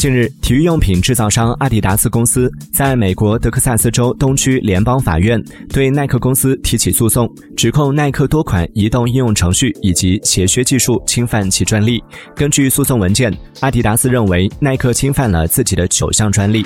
近日体育用品制造商阿迪达斯公司在美国德克萨斯州东区联邦法院对耐克公司提起诉讼指控耐克多款移动应用程序以及鞋靴技术侵犯其专利。根据诉讼文件阿迪达斯认为耐克侵犯了自己的九项专利。